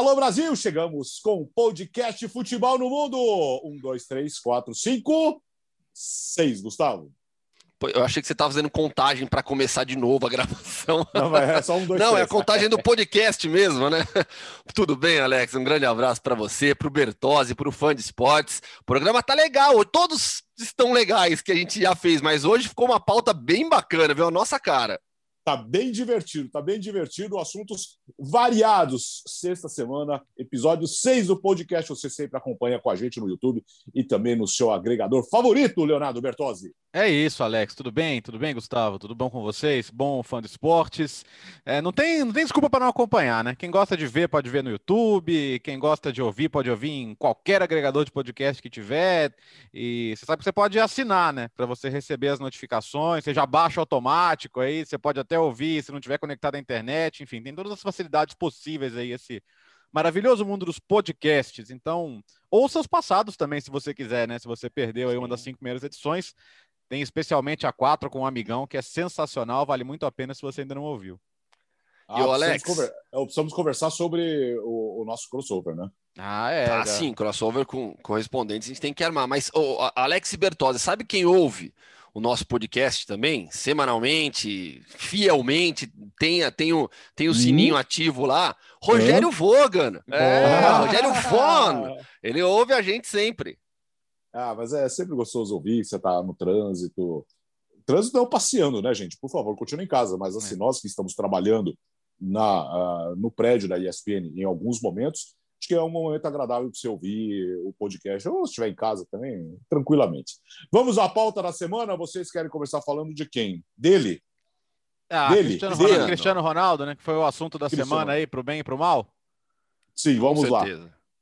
Alô Brasil, chegamos com o podcast Futebol no Mundo. Um, dois, três, quatro, cinco, seis, Gustavo. Eu achei que você estava fazendo contagem para começar de novo a gravação. Não, é só um, dois, Não, três. é a contagem do podcast mesmo, né? Tudo bem, Alex? Um grande abraço para você, para o Bertozzi, para o fã de esportes. O programa tá legal, todos estão legais que a gente já fez, mas hoje ficou uma pauta bem bacana, viu? A nossa cara. Tá bem divertido, tá bem divertido. Assuntos variados. Sexta semana, episódio 6 do podcast. Você sempre acompanha com a gente no YouTube e também no seu agregador favorito, Leonardo Bertozzi. É isso, Alex. Tudo bem? Tudo bem, Gustavo? Tudo bom com vocês? Bom fã de esportes. É, não, tem, não tem desculpa para não acompanhar, né? Quem gosta de ver, pode ver no YouTube. Quem gosta de ouvir, pode ouvir em qualquer agregador de podcast que tiver. E você sabe que você pode assinar, né? Para você receber as notificações. Você já baixa automático aí. Você pode até ouvir se não tiver conectado à internet. Enfim, tem todas as facilidades possíveis aí, esse maravilhoso mundo dos podcasts. Então, ouça os passados também, se você quiser, né? Se você perdeu aí uma das cinco primeiras edições. Tem especialmente a 4 com um amigão, que é sensacional, vale muito a pena se você ainda não ouviu. Ah, E o precisamos Alex? conver- é, Precisamos conversar sobre o, o nosso crossover, né? Ah, é. Ah, sim, crossover com correspondentes a gente tem que armar. Mas, a- Alex Bertozzi, sabe quem ouve o nosso podcast também? Semanalmente, fielmente, tem, tem, o, tem o Hum. sininho ativo lá. Rogério Vogan. É. Rogério Von. Ele ouve a gente sempre. Ah, mas é sempre gostoso ouvir, você tá no trânsito. Trânsito é o passeando, né, gente? Por favor, continue em casa. Mas assim, nós que estamos trabalhando na, ah, no prédio da ESPN em alguns momentos, acho que é um momento agradável para você ouvir o podcast, ou se estiver em casa também, tranquilamente. Vamos à pauta da semana. Vocês querem começar falando de quem? Dele? Ah, Dele, Cristiano. Ronaldo, Cristiano Ronaldo, né? Que foi o assunto da Cristiano. semana aí, pro bem e pro mal. Sim, vamos lá.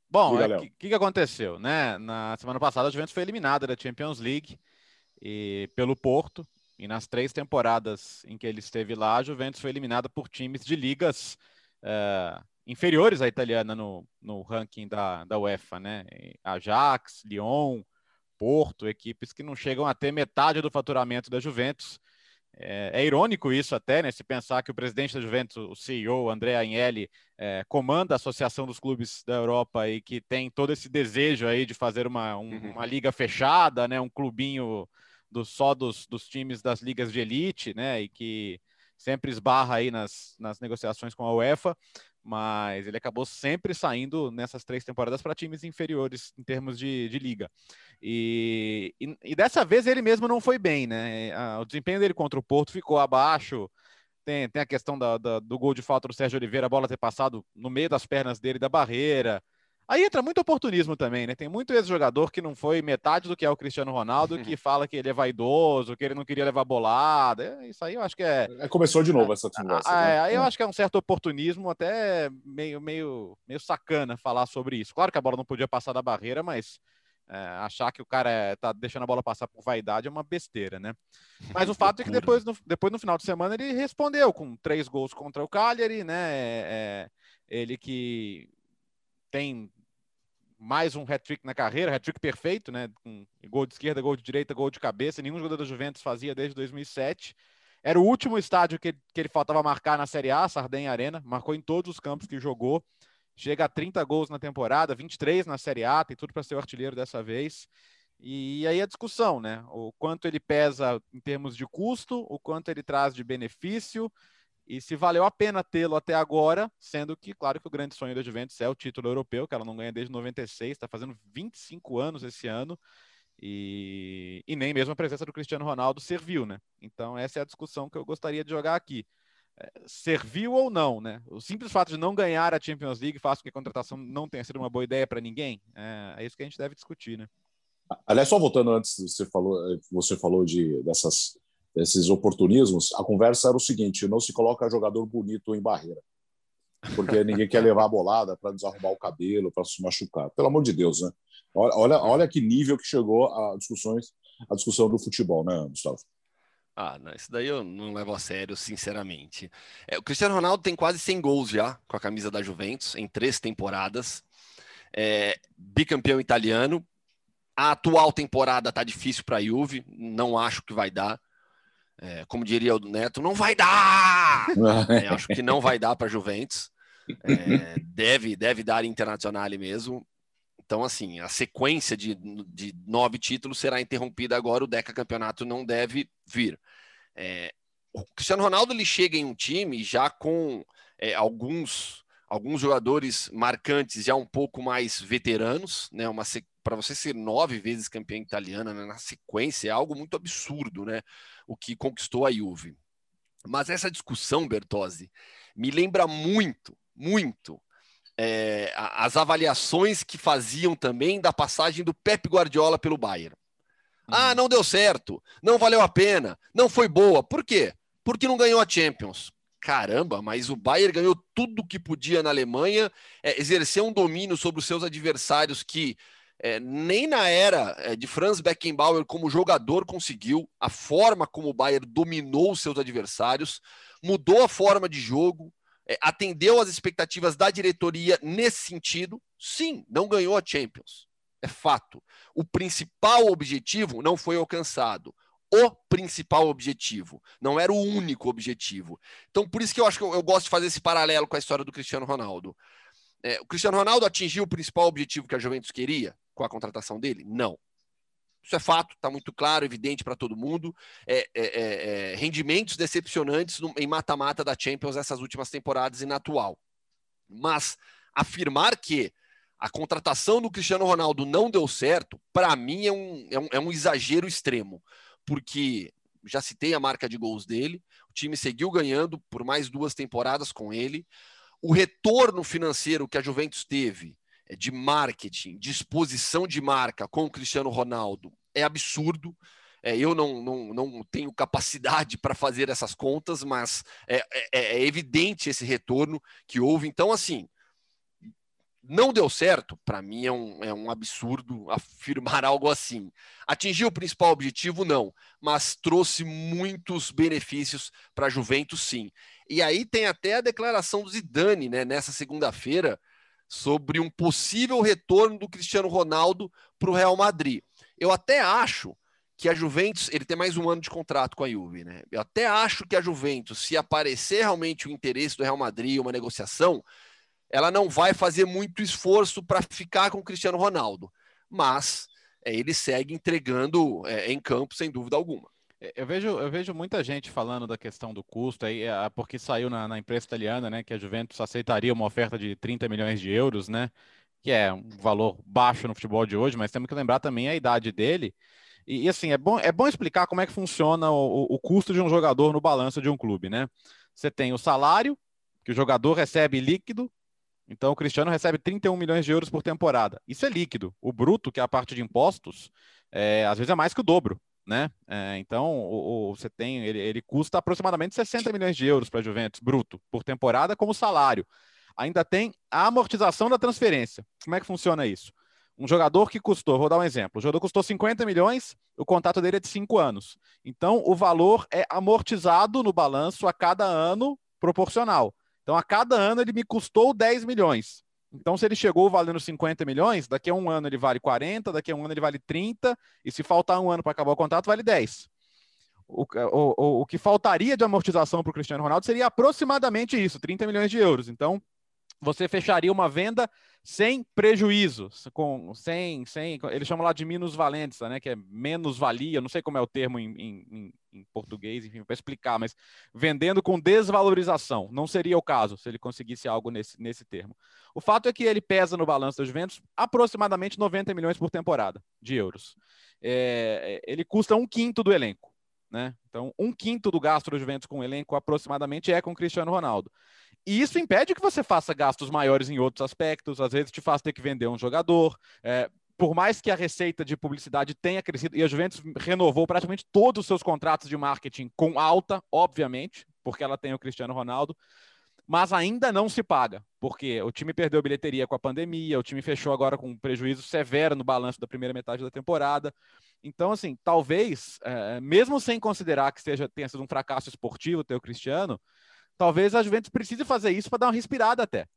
Bom, o Léo. que, que aconteceu, né? Na semana passada, a Juventus foi eliminada da Champions League e, pelo Porto. E nas três temporadas em que ele esteve lá, a Juventus foi eliminada por times de ligas eh, inferiores à italiana no, no ranking da, da UEFA, né? Ajax, Lyon, Porto, equipes que não chegam a ter metade do faturamento da Juventus. É, é irônico isso até, né? Se pensar que o presidente da Juventus, o CEO, André Agnelli, é, comanda a Associação dos Clubes da Europa e que tem todo esse desejo aí de fazer uma, um- Uhum. uma liga fechada, né? Um clubinho do, só dos, dos times das ligas de elite, né? E que sempre esbarra aí nas, nas negociações com a UEFA, mas ele acabou sempre saindo nessas três temporadas para times inferiores em termos de, de liga. E, e, e dessa vez ele mesmo não foi bem, né? O desempenho dele contra o Porto ficou abaixo. Tem, tem a questão da- da- do gol de falta do Sérgio Oliveira, a bola ter passado no meio das pernas dele da barreira. Aí entra muito oportunismo também, né? Tem muito ex-jogador que não foi metade do que é o Cristiano Ronaldo, que fala que ele é vaidoso, que ele não queria levar bolada. É, Isso aí eu acho que é. É, Começou de novo essa conversa. Ah, né? é, aí eu acho que é um certo oportunismo, até meio, meio, meio sacana falar sobre isso. Claro que a bola não podia passar da barreira, mas é, achar que o cara é, tá deixando a bola passar por vaidade é uma besteira, né? Mas o fato é que depois no, depois, no final de semana, ele respondeu com três gols contra o Cagliari, né? É, é, ele que tem mais um hat-trick na carreira, hat-trick perfeito, né? Com gol de esquerda, gol de direita, gol de cabeça. Nenhum jogador da Juventus fazia desde 2007. Era o último estádio que, que ele faltava marcar na Série A, Sardenha Arena. Marcou em todos os campos que jogou. Chega a 30 gols na temporada, 23 na Série A, tem tudo para ser o artilheiro dessa vez. E aí a discussão, né? O quanto ele pesa em termos de custo, o quanto ele traz de benefício e se valeu a pena tê-lo até agora, sendo que, claro, que o grande sonho da Juventus é o título europeu, que ela não ganha desde 96, está fazendo 25 anos esse ano, e, e nem mesmo a presença do Cristiano Ronaldo serviu, né? Então, essa é a discussão que eu gostaria de jogar aqui. É, serviu ou não, né? O simples fato de não ganhar a Champions League faz com que a contratação não tenha sido uma boa ideia para ninguém. É, é isso que a gente deve discutir, né? Aliás, só voltando antes, você falou, você falou de dessas, desses oportunismos. A conversa era o seguinte: não se coloca jogador bonito em barreira, porque ninguém quer levar a bolada para desarrumar o cabelo, para se machucar. Pelo amor de Deus, né? Olha, olha, olha que nível que chegou a discussões, a discussão do futebol, né, Gustavo? Ah, não, isso daí eu não levo a sério, sinceramente. É, o Cristiano Ronaldo tem quase 100 gols já com a camisa da Juventus em três temporadas. É, bicampeão italiano. A atual temporada tá difícil para a Juve, não acho que vai dar. É, como diria o Neto, não vai dar! É, acho que não vai dar para a Juventus. É, deve, deve dar internacional mesmo. Então, assim, a sequência de, de nove títulos será interrompida agora, o Deca Campeonato não deve vir. É, o Cristiano Ronaldo ele chega em um time já com é, alguns alguns jogadores marcantes já um pouco mais veteranos, né? Uma para você ser nove vezes campeão italiana né? na sequência é algo muito absurdo, né? O que conquistou a Juve. Mas essa discussão, Bertozzi, me lembra muito, muito é, as avaliações que faziam também da passagem do Pep Guardiola pelo Bayern. Ah, uhum. não deu certo, não valeu a pena, não foi boa. Por quê? Porque não ganhou a Champions. Caramba, mas o Bayern ganhou tudo que podia na Alemanha, é, exerceu um domínio sobre os seus adversários que é, nem na era é, de Franz Beckenbauer como jogador conseguiu, a forma como o Bayern dominou os seus adversários, mudou a forma de jogo, é, atendeu às expectativas da diretoria nesse sentido. Sim, não ganhou a Champions, é fato. O principal objetivo não foi alcançado. O principal objetivo, não era o único objetivo. Então, por isso que eu acho que eu, eu gosto de fazer esse paralelo com a história do Cristiano Ronaldo. É, o Cristiano Ronaldo atingiu o principal objetivo que a Juventus queria com a contratação dele? Não. Isso é fato, está muito claro, evidente para todo mundo. É, é, é, é, rendimentos decepcionantes no, em mata-mata da Champions essas últimas temporadas e na atual. Mas afirmar que a contratação do Cristiano Ronaldo não deu certo, para mim é um, é, um, é um exagero extremo, porque já citei a marca de gols dele, o time seguiu ganhando por mais duas temporadas com ele. O retorno financeiro que a Juventus teve é, de marketing, de exposição de marca com o Cristiano Ronaldo é absurdo. É, eu não, não, não tenho capacidade para fazer essas contas, mas é, é, é, evidente esse retorno que houve. Então, assim, não deu certo, para mim é um, é um absurdo afirmar algo assim. Atingiu o principal objetivo? Não, mas trouxe muitos benefícios para a Juventus, sim. E aí tem até a declaração do Zidane, né, nessa segunda-feira, sobre um possível retorno do Cristiano Ronaldo para o Real Madrid. Eu até acho que a Juventus, ele tem mais um ano de contrato com a Juve, né? Eu até acho que a Juventus, se aparecer realmente o interesse do Real Madrid, uma negociação, ela não vai fazer muito esforço para ficar com o Cristiano Ronaldo. Mas é, ele segue entregando é, em campo, sem dúvida alguma. É, eu vejo, eu vejo muita gente falando da questão do custo, aí, é, porque saiu na, na, imprensa italiana né, que a Juventus aceitaria uma oferta de 30 milhões de euros, né, que é um valor baixo no futebol de hoje, mas temos que lembrar também a idade dele. E, e assim, é bom, é bom explicar como é que funciona o, o custo de um jogador no balanço de um clube. Né? Você tem o salário, que o jogador recebe líquido, então o Cristiano recebe 31 milhões de euros por temporada. Isso é líquido. O bruto, que é a parte de impostos, é, às vezes é mais que o dobro né? É, então, o, o, você tem, ele, ele custa aproximadamente 60 milhões de euros para a Juventus, bruto, por temporada, como salário. Ainda tem a amortização da transferência. Como é que funciona isso? Um jogador que custou, vou dar um exemplo, o jogador custou 50 milhões, o contrato dele é de 5 anos. Então, o valor é amortizado no balanço a cada ano proporcional. Então, a cada ano ele me custou 10 milhões. Então, se ele chegou valendo 50 milhões, daqui a um ano ele vale 40, daqui a um ano ele vale 30, e se faltar um ano para acabar o contrato, vale 10. O, o, o que faltaria de amortização para o Cristiano Ronaldo seria aproximadamente isso, 30 milhões de euros. Então, você fecharia uma venda sem prejuízo, com, sem, sem, eles chamam lá de minusvalência, né, que é menos valia, não sei como é o termo em, em, em português, enfim, para explicar, mas vendendo com desvalorização, não seria o caso se ele conseguisse algo nesse, nesse termo. O fato é que ele pesa no balanço dos ventos aproximadamente 90 milhões por temporada de euros. É, ele custa um quinto do elenco, né? Então, um quinto do gasto dos Juventus com o elenco aproximadamente é com Cristiano Ronaldo. E isso impede que você faça gastos maiores em outros aspectos, às vezes te faz ter que vender um jogador. É, por mais que a receita de publicidade tenha crescido, e a Juventus renovou praticamente todos os seus contratos de marketing com alta, obviamente, porque ela tem o Cristiano Ronaldo, mas ainda não se paga, porque o time perdeu bilheteria com a pandemia, o time fechou agora com um prejuízo severo no balanço da primeira metade da temporada. Então, assim, talvez, é, mesmo sem considerar que seja, tenha sido um fracasso esportivo ter o Cristiano, Talvez a Juventus precise fazer isso para dar uma respirada até.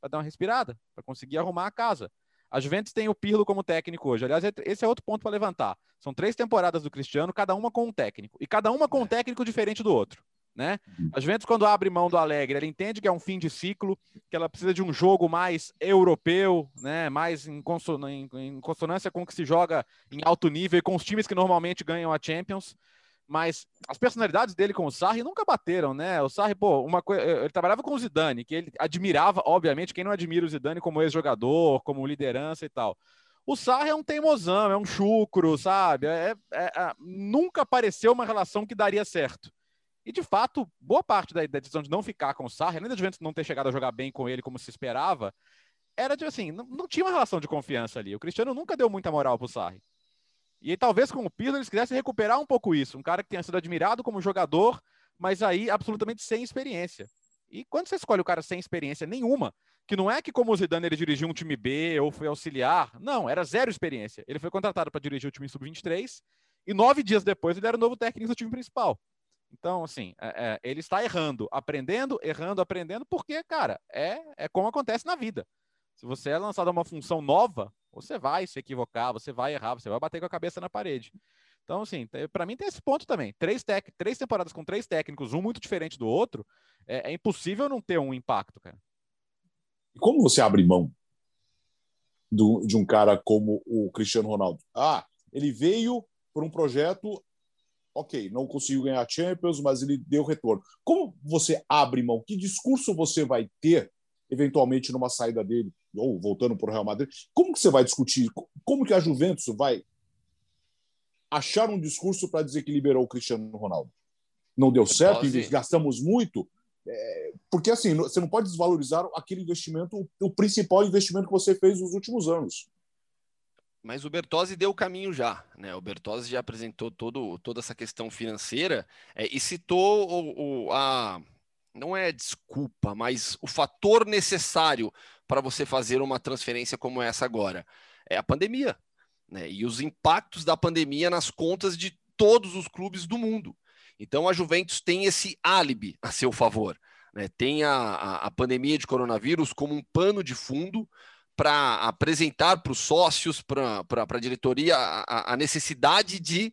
Para dar uma respirada, para conseguir arrumar a casa. A Juventus tem o Pirlo como técnico hoje. Aliás, esse é outro ponto para levantar. São três temporadas do Cristiano, cada uma com um técnico. E cada uma com um é. técnico diferente do outro. Né? Uhum. A Juventus, quando abre mão do Alegre, ela entende que é um fim de ciclo, que ela precisa de um jogo mais europeu, né? mais em, consonância com o que se joga em alto nível e com os times que normalmente ganham a Champions mas as personalidades dele com o Sarri nunca bateram, né? O Sarri, pô, uma coisa, ele trabalhava com o Zidane, que ele admirava, obviamente, quem não admira o Zidane como ex-jogador, como liderança e tal. O Sarri é um teimosão, é um chucro, sabe? É, é, é, nunca pareceu uma relação que daria certo. E, de fato, boa parte da, da, decisão de não ficar com o Sarri, além da Juventus não ter chegado a jogar bem com ele como se esperava, era de assim, não, não tinha uma relação de confiança ali. O Cristiano nunca deu muita moral pro Sarri. E talvez com o Pirlo eles quisessem recuperar um pouco isso. Um cara que tenha sido admirado como jogador, mas aí absolutamente sem experiência. E quando você escolhe o cara sem experiência nenhuma, que não é que como o Zidane ele dirigiu um time B ou foi auxiliar, não, era zero experiência. Ele foi contratado para dirigir o time sub-23 e nove dias depois ele era o novo técnico do time principal. Então, assim, é, é, ele está errando, aprendendo, errando, aprendendo, porque, cara, é, é como acontece na vida. Se você é lançado a uma função nova, você vai se equivocar, você vai errar, você vai bater com a cabeça na parede. Então, assim, para mim tem esse ponto também. Três, tec... três temporadas com três técnicos, um muito diferente do outro, é, é impossível não ter um impacto, cara. E como você abre mão do, de um cara como o Cristiano Ronaldo? Ah, ele veio por um projeto, ok, não conseguiu ganhar a Champions, mas ele deu retorno. Como você abre mão? Que discurso você vai ter, eventualmente, numa saída dele? Ou voltando para o Real Madrid, como que você vai discutir? Como que a Juventus vai achar um discurso para dizer que liberou o Cristiano Ronaldo? Não deu certo, e gastamos muito. É, porque assim, você não pode desvalorizar aquele investimento, o principal investimento que você fez nos últimos anos. Mas o Bertozzi deu o caminho já, né? O Bertozzi já apresentou todo, toda essa questão financeira é, e citou o, o, a não é desculpa, mas o fator necessário para você fazer uma transferência como essa agora? É a pandemia, né? E os impactos da pandemia nas contas de todos os clubes do mundo. Então a Juventus tem esse álibi a seu favor. Né? Tem a, a, a pandemia de coronavírus como um pano de fundo para apresentar para os sócios, para a diretoria, a, a necessidade de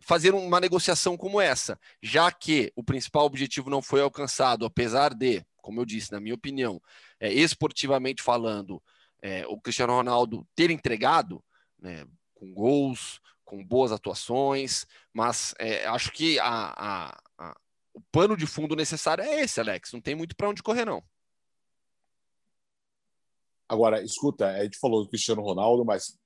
fazer uma negociação como essa, já que o principal objetivo não foi alcançado, apesar de, como eu disse, na minha opinião, é, esportivamente falando, é, o Cristiano Ronaldo ter entregado, né, com gols, com boas atuações, mas é, acho que a, a, a, o pano de fundo necessário é esse, Alex. Não tem muito para onde correr, não. Agora, escuta, a gente falou do Cristiano Ronaldo, mas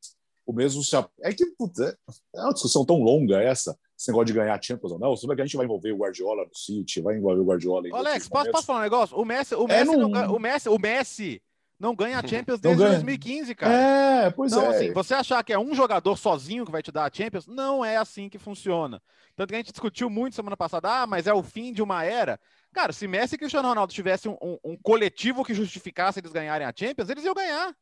o mesmo se. É que puta, é uma discussão tão longa essa, esse negócio de ganhar Champions ou não. Você vai que a gente vai envolver o Guardiola no City, vai envolver o Guardiola em. Alex, posso, posso falar um negócio? O Messi, o é, Messi, é, não... não, o Messi, o Messi não ganha a Champions desde ganha. 2015, cara. É, pois então, é. Assim, você achar que é um jogador sozinho que vai te dar a Champions, não é assim que funciona. Tanto que a gente discutiu muito semana passada, ah, mas é o fim de uma era. Cara, se Messi e Cristiano Ronaldo tivessem um, um, um coletivo que justificasse eles ganharem a Champions, eles iam ganhar.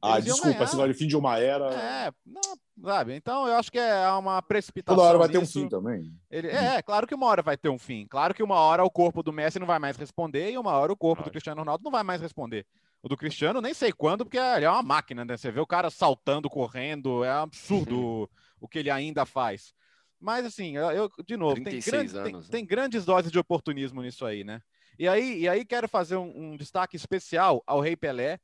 Ah, desculpa, esse vai fim de uma era. É, não, sabe? Então eu acho que é uma precipitação. Toda hora vai nisso. ter um fim também. Ele, é, claro que uma hora vai ter um fim. Claro que uma hora o corpo do Messi não vai mais responder e uma hora o corpo do Cristiano Ronaldo não vai mais responder. O do Cristiano, nem sei quando, porque ele é uma máquina, né? Você vê o cara saltando, correndo, é absurdo o que ele ainda faz. Mas assim, eu, de novo, tem, grande, anos, tem, né? tem, grandes doses de oportunismo nisso aí, né? E aí, e aí quero fazer um, um destaque especial ao Rei Pelé,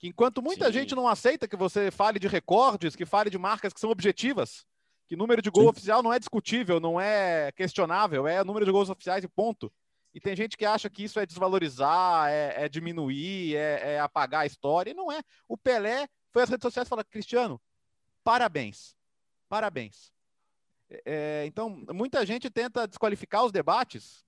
que enquanto muita Sim. gente não aceita que você fale de recordes, que fale de marcas que são objetivas, que número de gol Sim. oficial não é discutível, não é questionável, é número de gols oficiais e ponto. E tem gente que acha que isso é desvalorizar, é, é diminuir, é, é, apagar a história. E não é. O Pelé foi às redes sociais e falou: Cristiano, parabéns. Parabéns. É, então, muita gente tenta desqualificar os debates.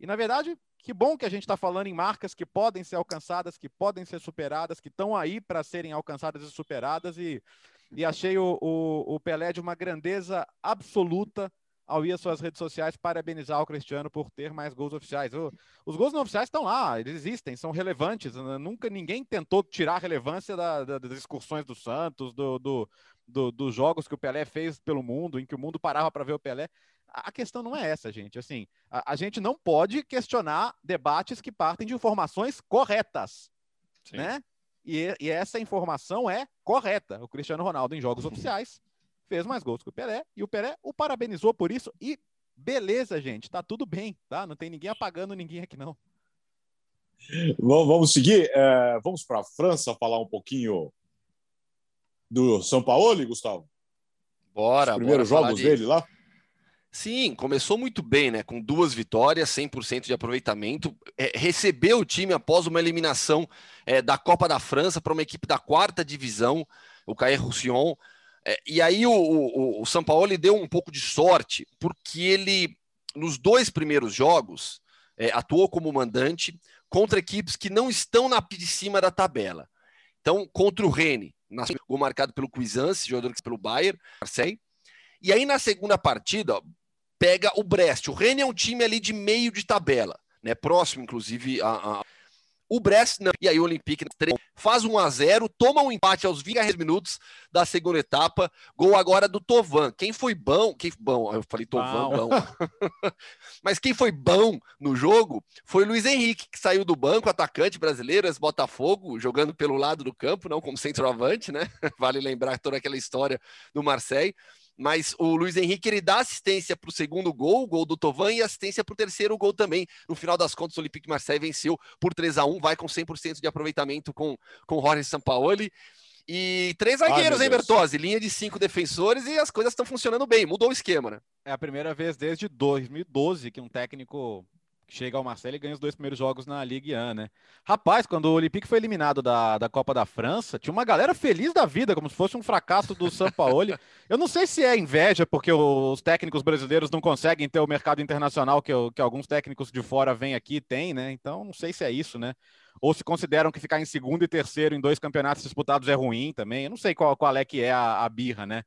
E, na verdade, que bom que a gente está falando em marcas que podem ser alcançadas, que podem ser superadas, que estão aí para serem alcançadas e superadas. E, e achei o, o, o, Pelé de uma grandeza absoluta ao ir às suas redes sociais parabenizar o Cristiano por ter mais gols oficiais. O, os gols não oficiais estão lá, eles existem, são relevantes. Nunca ninguém tentou tirar a relevância da, da, das excursões do Santos, do, do, do, dos jogos que o Pelé fez pelo mundo, em que o mundo parava para ver o Pelé a questão não é essa, gente. Assim, a, a, gente não pode questionar debates que partem de informações corretas, Sim. né? E, e, essa informação é correta. O Cristiano Ronaldo, em jogos oficiais, fez mais gols que o Pelé, e o Pelé o parabenizou por isso, e Beleza, gente, tá tudo bem, tá? Não tem ninguém apagando ninguém aqui, não. Vamos seguir? É, vamos para a França falar um pouquinho do São Paulo, Gustavo? Bora, Os primeiros bora jogos dele lá? Sim, começou muito bem, né? Com duas vitórias, 100% de aproveitamento. É, recebeu o time após uma eliminação é, da Copa da França para uma equipe da quarta divisão, o Caer Roussillon. É, e aí o, o, o São Paulo deu um pouco de sorte, porque ele, nos dois primeiros jogos, é, atuou como mandante contra equipes que não estão na de cima da tabela. Então, contra o Rennes, gol marcado pelo Cuisance, jogador que pelo Bayern, Marseille. E aí, na segunda partida, pega o Brest. O Rennes é um time ali de meio de tabela, né? Próximo, inclusive, a, a... O Brest não. E aí o Olympique faz 1 a 0 toma um empate aos 20 minutos da segunda etapa. Gol agora do Tovan. Quem foi bom? Quem bom? Eu falei Tovan, bom. Mas quem foi bom no jogo foi Luiz Henrique, que saiu do banco, atacante brasileiro, ex-Botafogo, jogando pelo lado do campo, não como centroavante, né? Vale lembrar toda aquela história do Marseille mas o Luiz Henrique ele dá assistência para o segundo gol, o gol do Tovan, e assistência para o terceiro gol também. No final das contas, o Olympique Marseille venceu por 3 a 1 vai com 100% de aproveitamento com, com Jorge Sampaoli. E três zagueiros, Ai, hein, Bertozzi? Linha de cinco defensores e as coisas estão funcionando bem. Mudou o esquema, né? É a primeira vez desde 2012 que um técnico chega ao Marcelo e ganha os dois primeiros jogos na Ligue 1, né? Rapaz, quando o Olympique foi eliminado da, da Copa da França, tinha uma galera feliz da vida, como se fosse um fracasso do São Paulo. Eu não sei se é inveja, porque os técnicos brasileiros não conseguem ter o mercado internacional que, que alguns técnicos de fora vêm aqui e têm, né? Então, não sei se é isso, né? Ou se consideram que ficar em segundo e terceiro em dois campeonatos disputados é ruim também. Eu não sei qual, qual é que é a, a birra, né?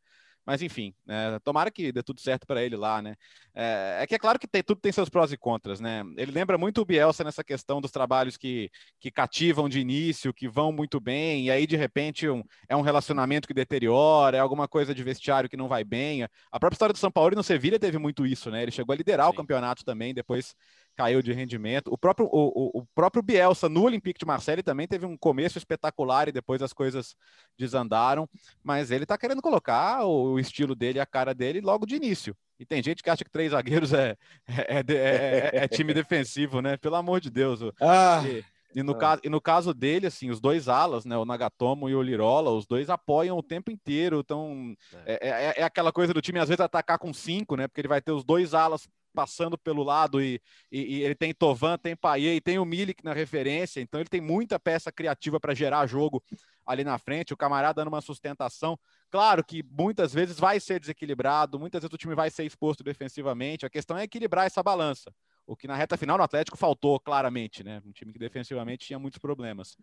Mas enfim, é, tomara que dê tudo certo para ele lá, né? É, é, que é claro que tem, tudo tem seus prós e contras, né? Ele lembra muito o Bielsa nessa questão dos trabalhos que, que cativam de início, que vão muito bem, e aí de repente um, é um relacionamento que deteriora, é alguma coisa de vestiário que não vai bem. A própria história do São Paulo e no Sevilha teve muito isso, né? Ele chegou a liderar Sim. o campeonato também, depois caiu de rendimento. O próprio, o, o, próprio Bielsa no Olympique de Marseille também teve um começo espetacular e depois as coisas desandaram, mas ele está querendo colocar o, estilo dele, a cara dele logo de início. E tem gente que acha que três zagueiros é, é, é, é, é time defensivo, né? Pelo amor de Deus. Ah. E, e no, ah. caso, e no caso dele, assim, os dois alas, né, o Nagatomo e o Lirola, os dois apoiam o tempo inteiro. Então, é, é, é, aquela coisa do time, às vezes, atacar com cinco, né? Porque ele vai ter os dois alas passando pelo lado e, e, e ele tem Tovan, tem Paier e tem o Milik na referência, então ele tem muita peça criativa para gerar jogo ali na frente, o camarada dando uma sustentação. Claro que muitas vezes vai ser desequilibrado, muitas vezes o time vai ser exposto defensivamente, a questão é equilibrar essa balança. O que na reta final no Atlético faltou claramente, né? Um time que defensivamente tinha muitos problemas.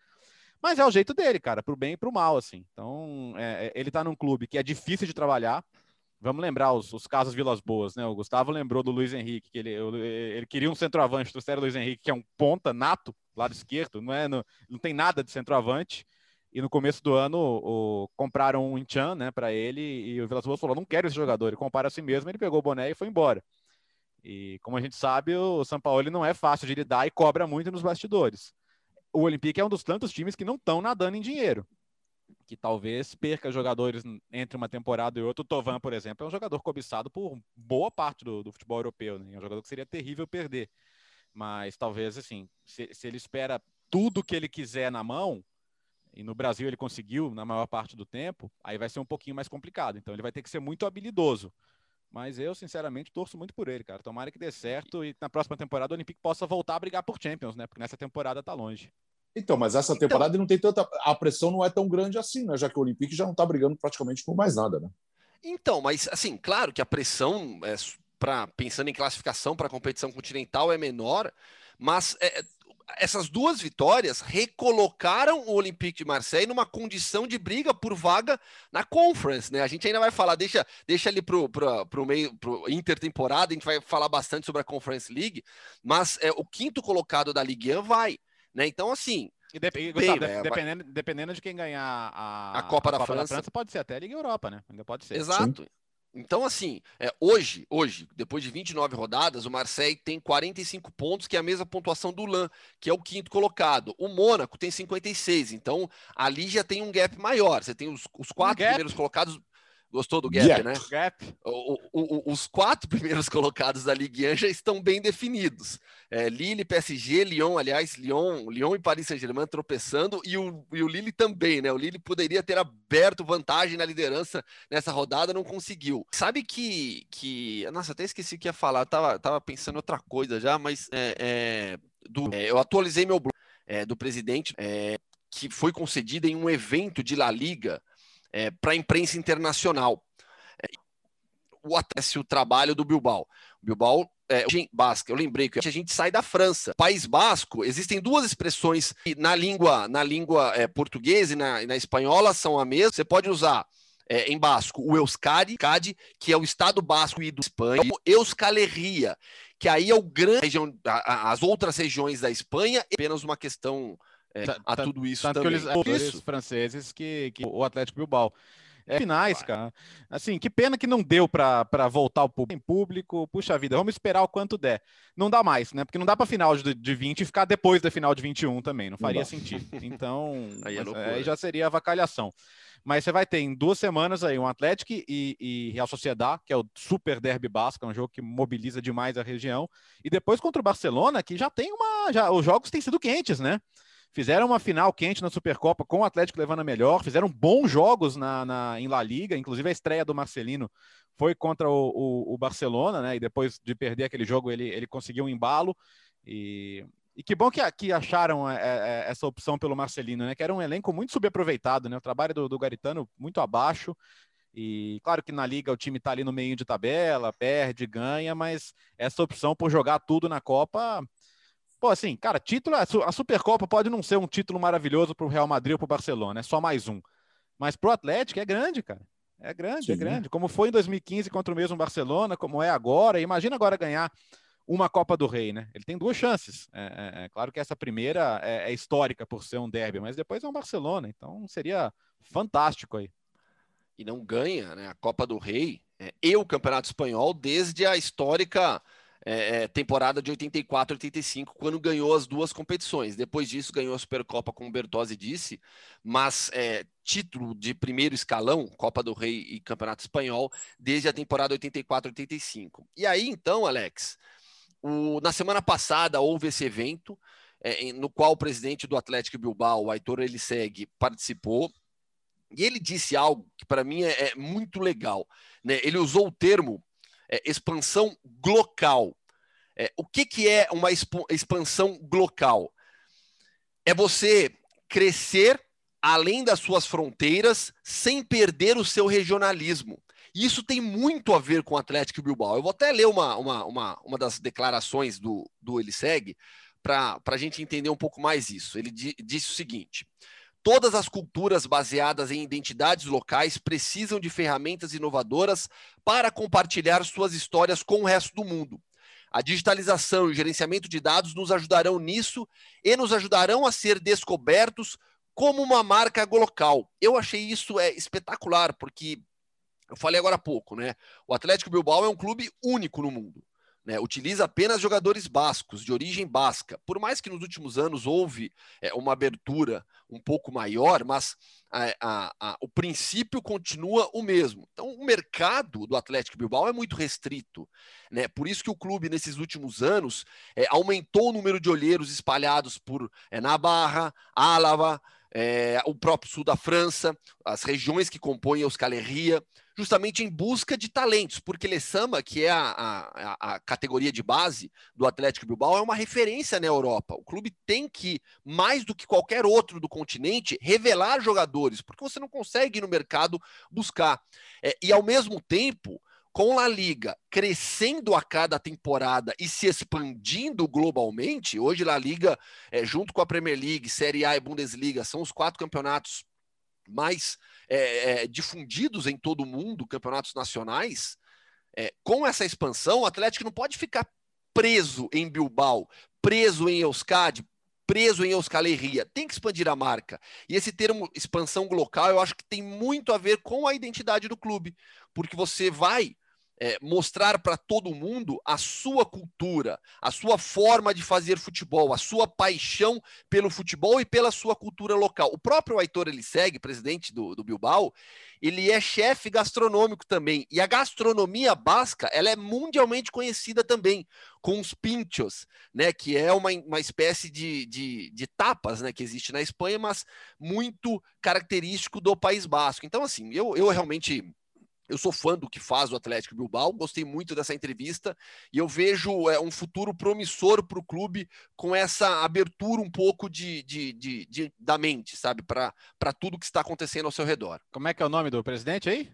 Mas é o jeito dele, cara, pro bem e pro mal, assim. Então, é, é ele tá num clube que é difícil de trabalhar, Vamos lembrar os, os, casos Vilas Boas, né? O Gustavo lembrou do Luiz Henrique, que ele, ele queria um centroavante, trouxeram o Luiz Henrique, que é um ponta nato, lado esquerdo, não, é, não, não tem nada de centroavante. E no começo do ano o, compraram um Inchan né, para ele, e o Vilas Boas falou: não quero esse jogador. Ele compara a si mesmo, ele pegou o boné e foi embora. E como a gente sabe, o São Paulo não é fácil de lidar e cobra muito nos bastidores. O Olympique é um dos tantos times que não estão nadando em dinheiro que talvez perca jogadores entre uma temporada e outra. O Tovan, por exemplo, é um jogador cobiçado por boa parte do, do futebol europeu, né? É um jogador que seria terrível perder. Mas talvez, assim, se, se, ele espera tudo que ele quiser na mão, e no Brasil ele conseguiu na maior parte do tempo, aí vai ser um pouquinho mais complicado. Então ele vai ter que ser muito habilidoso. Mas eu, sinceramente, torço muito por ele, cara. Tomara que dê certo e na próxima temporada o Olympique possa voltar a brigar por Champions, né? Porque nessa temporada tá longe. Então, mas essa então- temporada então, não tem tanta. A pressão não é tão grande assim, né? Já que o Olympique já não está brigando praticamente por mais nada, né? Então, mas assim, claro que a pressão é, para pensando em classificação para a competição continental é menor, mas é, essas duas vitórias recolocaram o Olympique de Marseille numa condição de briga por vaga na Conference, né? A gente ainda vai falar, deixa, deixa ali pro, pro, pro meio, pro intertemporada, a gente vai falar bastante sobre a Conference League, mas é, o quinto colocado da Ligue 1 vai. Né? Então, assim. E de, bem, Gustavo, né? dependendo, dependendo de quem ganhar a, a Copa, a da, Copa França. da, França. pode ser até a Liga Europa, né? Ainda pode ser. Exato. Sim. Então, assim, é, hoje, hoje, depois de 29 rodadas, o Marseille tem 45 pontos, que é a mesma pontuação do Lan, que é o quinto colocado. O Mônaco tem 56, então ali já tem um gap maior. Você tem os, os quatro um primeiros colocados Gostou do gap, gap. né? Gap. O, o, os quatro primeiros colocados da Ligue 1 já estão bem definidos. É, Lille, PSG, Lyon, aliás, Lyon, Lyon e Paris Saint-Germain tropeçando e o, e o Lille também, né? O Lille poderia ter aberto vantagem na liderança nessa rodada, não conseguiu. Sabe que, que nossa, até esqueci o que ia falar. Tava, tava pensando em outra coisa já, mas é, é, do, é, eu atualizei meu blog é, do presidente é, que foi concedido em um evento de La Liga é, para a imprensa internacional. É, o, o trabalho do Bilbao. O Bilbao é, Basca, eu lembrei que a gente sai da França. País Basco, existem duas expressões que na língua, na língua é, portuguesa e na, na espanhola são a mesma. Você pode usar é, em basco o Euskadi, que é o Estado Basco e do Espanha, Euskaleria, que aí é o grande região, as outras regiões da Espanha, apenas uma questão é, a tudo isso tanto também. que eles, isso. franceses que, que o Atlético Bilbao é, finais, cara. Assim, que pena que não deu para voltar ao público, em público. Puxa vida, vamos esperar o quanto der. Não dá mais, né? Porque não dá para final de, de 20 e ficar depois da final de 21 também. Não faria não sentido. Então, aí, é aí já seria avacalhação. Mas você vai ter em duas semanas aí um Atlético e, e Real Sociedad, que é o super derby basco, é um jogo que mobiliza demais a região. E depois contra o Barcelona, que já tem uma. Já, os jogos têm sido quentes, né? Fizeram uma final quente na Supercopa com o Atlético levando a melhor, fizeram bons jogos na, na, em La Liga, inclusive a estreia do Marcelino foi contra o, o, o, Barcelona, né? E depois de perder aquele jogo, ele, ele conseguiu um embalo. E, e que bom que, que acharam é, é, é, essa opção pelo Marcelino, né? Que era um elenco muito subaproveitado, né? O trabalho do, do Garitano muito abaixo. E claro que na liga o time está ali no meio de tabela, perde, ganha, mas essa opção por jogar tudo na Copa Pô, assim, cara, título, a Supercopa pode não ser um título maravilhoso para o Real Madrid ou para o Barcelona, é só mais um. Mas para o Atlético é grande, cara. É grande, é Sim. é grande. Como foi em 2015 contra o mesmo Barcelona, como é agora. Imagina agora ganhar uma Copa do Rei, né? Ele tem duas chances. É, é, é claro que essa primeira é, é, histórica por ser um derby, mas depois é um Barcelona, então seria fantástico aí. E não ganha né, a Copa do Rei é, e o Campeonato Espanhol desde a histórica é, é, temporada de 84, 85, quando ganhou as duas competições. Depois disso, ganhou a Supercopa, como o Bertozzi disse, mas é, título de primeiro escalão, Copa do Rei e Campeonato Espanhol, desde a temporada 84, 85. E aí, então, Alex, o, na semana passada houve esse evento, é, no qual o presidente do Atlético Bilbao, Aitor Eliseg, participou. E ele disse algo que para mim é, é, muito legal. Né? Ele usou o termo é, expansão glocal. É, o que, que é uma expansão glocal? É você crescer além das suas fronteiras sem perder o seu regionalismo. Isso tem muito a ver com o Atlético Bilbao. Eu vou até ler uma, uma, uma, uma das declarações do, do Eliseg para a gente entender um pouco mais isso. Ele di, disse o seguinte: Todas as culturas baseadas em identidades locais precisam de ferramentas inovadoras para compartilhar suas histórias com o resto do mundo. A digitalização e o gerenciamento de dados nos ajudarão nisso e nos ajudarão a ser descobertos como uma marca local. Eu achei isso é espetacular, porque eu falei agora há pouco, né? O Atlético Bilbao é um clube único no mundo né, utiliza apenas jogadores bascos, de origem basca. Por mais que nos últimos anos houve é, uma abertura um pouco maior, mas a, a, a, o princípio continua o mesmo. Então, o mercado do Atlético Bilbao é muito restrito. Né? Por isso que o clube, nesses últimos anos, é, aumentou o número de olheiros espalhados por é, Navarra, Álava, é, o próprio sul da França, as regiões que compõem a Euskal justamente em busca de talentos, porque Lessama, que é a, a, a, categoria de base do Atlético Bilbao, é uma referência na Europa. O clube tem que, mais do que qualquer outro do continente, revelar jogadores, porque você não consegue ir no mercado buscar. É, e ao mesmo tempo, com a Liga crescendo a cada temporada e se expandindo globalmente, hoje a Liga, é, junto com a Premier League, Série A e Bundesliga, são os quatro campeonatos mais é, é, difundidos em todo o mundo, campeonatos nacionais. É, com essa expansão, o Atlético não pode ficar preso em Bilbao, preso em Euskadi, preso em Euskal Herria. Tem que expandir a marca. E esse termo expansão local, eu acho que tem muito a ver com a identidade do clube, porque você vai é, mostrar para todo mundo a sua cultura, a sua forma de fazer futebol, a sua paixão pelo futebol e pela sua cultura local. O próprio Aitor Eliseg, presidente do, do Bilbao, ele é chefe gastronômico também. E a gastronomia basca, ela é mundialmente conhecida também, com os pinchos, né, que é uma, uma espécie de, de, de tapas né, que existe na Espanha, mas muito característico do País Basco. Então, assim, eu, eu realmente eu sou fã do que faz o Atlético Bilbao, gostei muito dessa entrevista e eu vejo é, um futuro promissor para o clube com essa abertura um pouco de, de, de, de da mente, sabe, para tudo que está acontecendo ao seu redor. Como é que é o nome do presidente aí?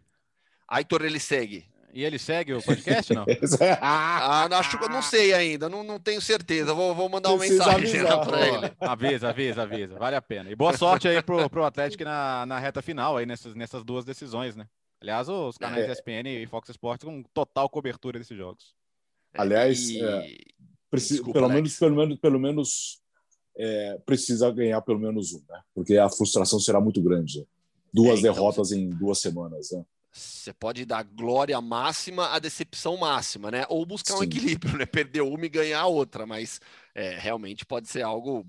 Aitor ele segue. E ele segue o podcast, não? ah, acho que eu não sei ainda, não, não tenho certeza. Vou, vou mandar uma mensagem para ele. Avisa, avisa, avisa. Vale a pena. E boa sorte aí pro, pro Atlético na, na reta final aí nessas, nessas duas decisões, né? Aliás, os canais é. ESPN e Fox Sports com total cobertura desses jogos. Aliás, e... é, Desculpa, pelo, menos, pelo menos, pelo menos é, precisa ganhar pelo menos um, né? Porque a frustração será muito grande. Duas é, então, derrotas em duas semanas, né? Você pode dar glória máxima à decepção máxima, né? Ou buscar Sim. um equilíbrio, né? Perder uma e ganhar a outra, mas é, realmente pode ser algo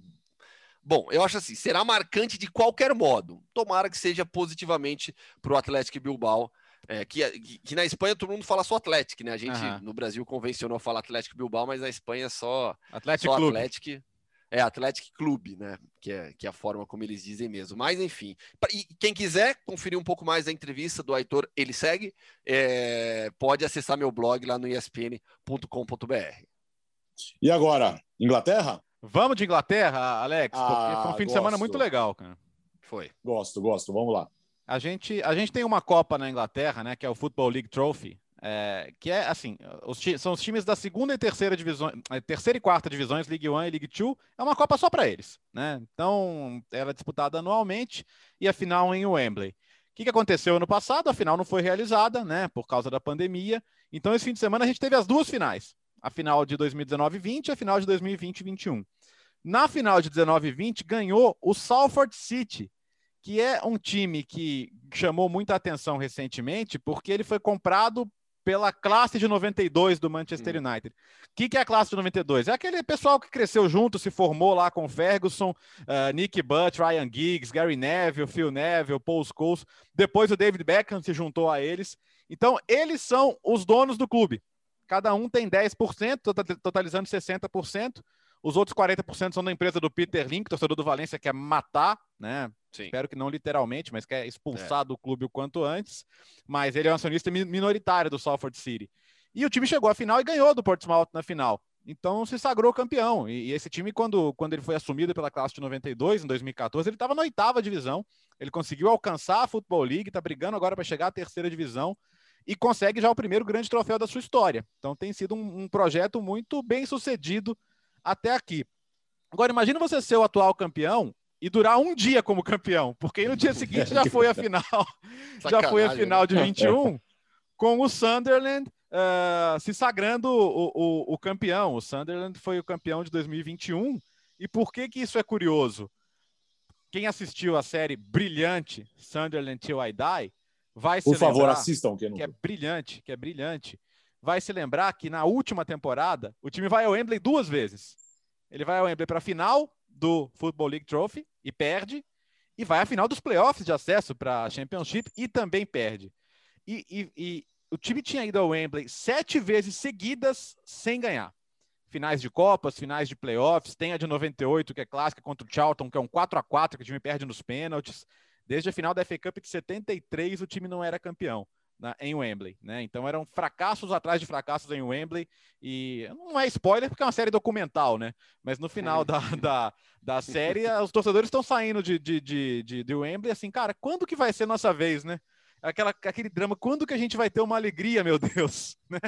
Bom, eu acho assim, será marcante de qualquer modo. Tomara que seja positivamente para o Atlético Bilbao. É, que, que, na Espanha todo mundo fala só Atlético, né? A gente uhum. no Brasil convencionou falar Atlético Bilbao, mas na Espanha só Atlético só Clube. Atlético. É, Atlético Clube, né? Que é, que é a forma como eles dizem mesmo. Mas, enfim. E quem quiser conferir um pouco mais da entrevista do Aitor, ele segue, é, pode acessar meu blog lá no espn.com.br. E agora, Inglaterra? Vamos de Inglaterra, Alex, porque ah, foi um fim de semana muito legal, cara. Foi. Gosto, gosto. Vamos lá. A gente, a gente tem uma Copa na Inglaterra, né, que é o Football League Trophy, é, que é assim, os, são os times da segunda e terceira divisão, é, terceira e quarta divisões, League One e League Two, é uma Copa só para eles, né? Então, ela é disputada anualmente e a final em Wembley. O que, que aconteceu ano passado? A final não foi realizada, né, por causa da pandemia. Então, esse fim de semana a gente teve as duas finais a final de 2019 20 e a final de 2020 21. Na final de 19 20 ganhou o Salford City, que é um time que chamou muita atenção recentemente, porque ele foi comprado pela classe de 92 do Manchester hum. United. O que, que, é a classe de 92? É aquele pessoal que cresceu junto, se formou lá com Ferguson, uh, Nick Butt, Ryan Giggs, Gary Neville, Phil Neville, Paul Scholes. Depois o David Beckham se juntou a eles. Então, eles são os donos do clube. Cada um tem 10%, tota-, totalizando 60%. Os outros 40% são da empresa do Peter Link, torcedor do Valência quer matar, né? Sim. Espero que não literalmente, mas quer expulsar é. do clube o quanto antes. Mas ele é um acionista minoritário do Salford City. E o time chegou à final e ganhou do Portsmouth na final. Então se sagrou campeão. E, esse time, quando, quando ele foi assumido pela classe de 92, em 2014, ele estava na oitava divisão. Ele conseguiu alcançar a Football League, está brigando agora para chegar à terceira divisão e consegue já o primeiro grande troféu da sua história. Então tem sido um, um projeto muito bem sucedido até aqui. Agora, imagine você ser o atual campeão e durar um dia como campeão, porque no dia seguinte já foi a final, já foi a final de 21, com o Sunderland uh, se sagrando o, o, o, campeão. O Sunderland foi o campeão de 2021. E por que que isso é curioso? Quem assistiu a série brilhante Sunderland Till I Die vai Por se favor, lembrar, assistam. Que, que é brilhante, que é brilhante. Vai se lembrar que na última temporada o time vai ao Wembley duas vezes. Ele vai ao Wembley para a final do Football League Trophy e perde, e vai à final dos playoffs de acesso para a Championship e também perde. E, e, e, o time tinha ido ao Wembley sete vezes seguidas sem ganhar. Finais de Copas, finais de playoffs, tem a de 98, que é clássica, contra o Charlton, que é um 4 a 4 que o time perde nos pênaltis. Desde a final da FA Cup de 73, o time não era campeão na, em Wembley, né? Então eram fracassos atrás de fracassos em Wembley. E não é spoiler porque é uma série documental, né? Mas no final da, da, da série, os torcedores estão saindo de, de, de, de, de Wembley assim, cara, quando que vai ser nossa vez, né? Aquela, aquele drama, quando que a gente vai ter uma alegria, meu Deus, né?